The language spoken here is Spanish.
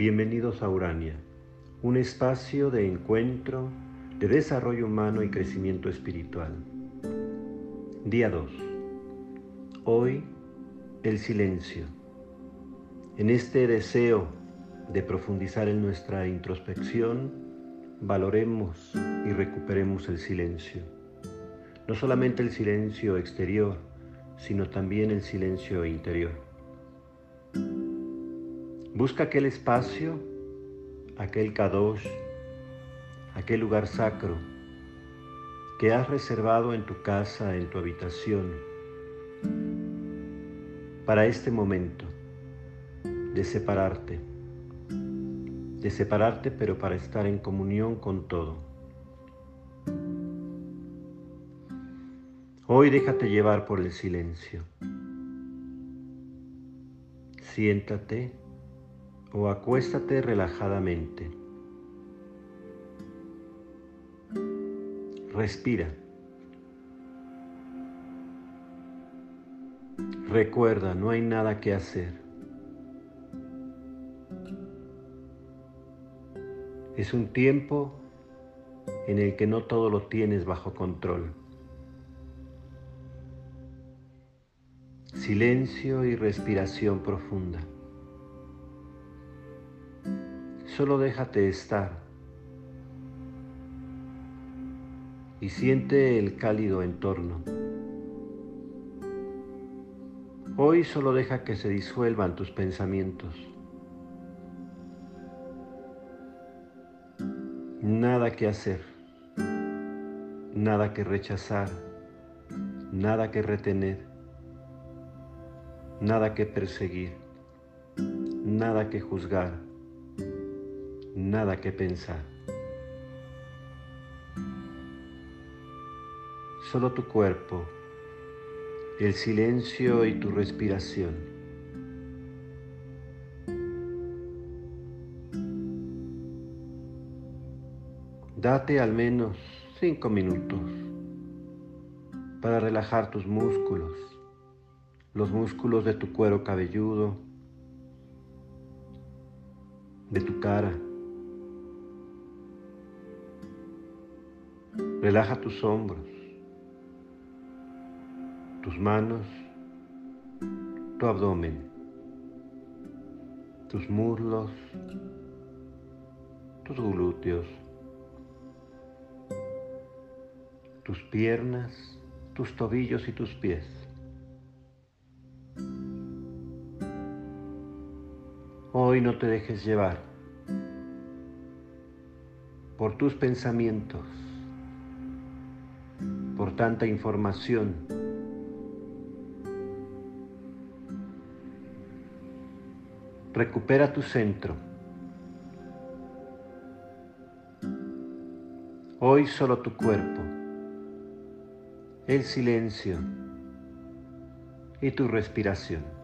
Bienvenidos a Urania, un espacio de encuentro, de desarrollo humano y crecimiento espiritual. Día 2. Hoy, el silencio. En este deseo de profundizar en nuestra introspección, valoremos y recuperemos el silencio. No solamente el silencio exterior, sino también el silencio interior. Busca aquel espacio, aquel kadosh, aquel lugar sacro que has reservado en tu casa, en tu habitación, para este momento de separarte, de separarte pero para estar en comunión con todo. Hoy déjate llevar por el silencio. Siéntate o acuéstate relajadamente. Respira. Recuerda, no hay nada que hacer. Es un tiempo en el que no todo lo tienes bajo control. Silencio y respiración profunda. Solo déjate estar y siente el cálido entorno. Hoy solo deja que se disuelvan tus pensamientos. Nada que hacer, nada que rechazar, nada que retener, nada que perseguir, nada que juzgar nada que pensar. Solo tu cuerpo, el silencio y tu respiración. Date al menos cinco minutos para relajar tus músculos, los músculos de tu cuero cabelludo, de tu cara, Relaja tus hombros, tus manos, tu abdomen, tus muslos, tus glúteos, tus piernas, tus tobillos y tus pies. Hoy no te dejes llevar por tus pensamientos tanta información. Recupera tu centro. Hoy solo tu cuerpo, el silencio y tu respiración.